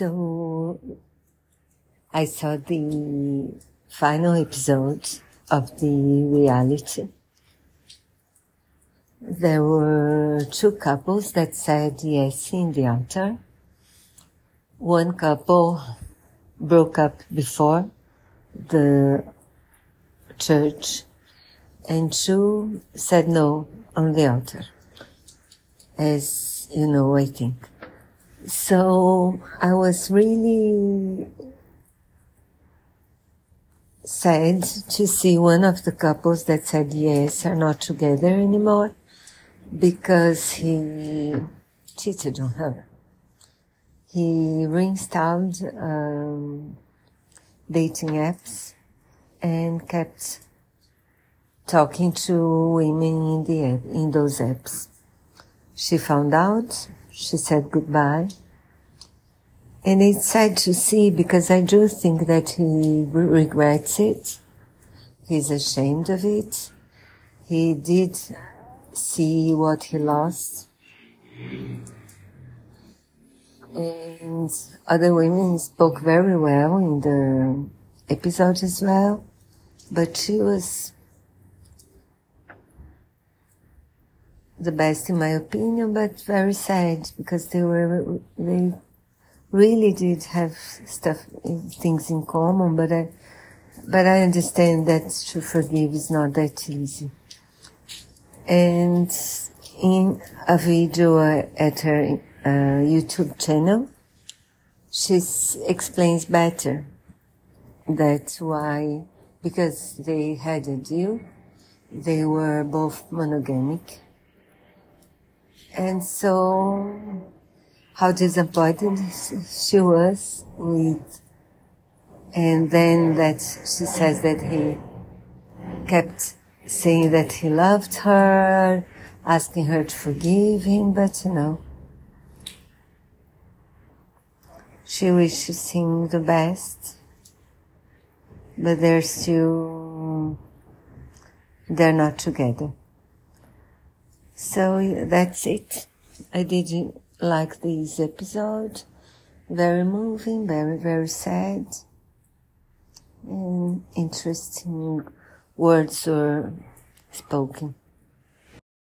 So I saw the final episode of the reality. There were two couples that said yes in the altar. One couple broke up before the church and two said no on the altar. As you know, I think. So I was really sad to see one of the couples that said yes are not together anymore because he cheated on her. He reinstalled um, dating apps and kept talking to women in the app, in those apps. She found out, she said goodbye. And it's sad to see because I do think that he regrets it. He's ashamed of it. He did see what he lost. And other women spoke very well in the episode as well. But she was the best in my opinion, but very sad because they were, they really did have stuff, things in common, but I, but I understand that to forgive is not that easy. And in a video at her uh, YouTube channel, she explains better that's why, because they had a deal, they were both monogamic. And so how disappointed she was with, and then that she says that he kept saying that he loved her, asking her to forgive him, but you know, she wishes him the best, but they're still, they're not together. So that's it. I did like this episode. Very moving, very, very sad. And interesting words were spoken.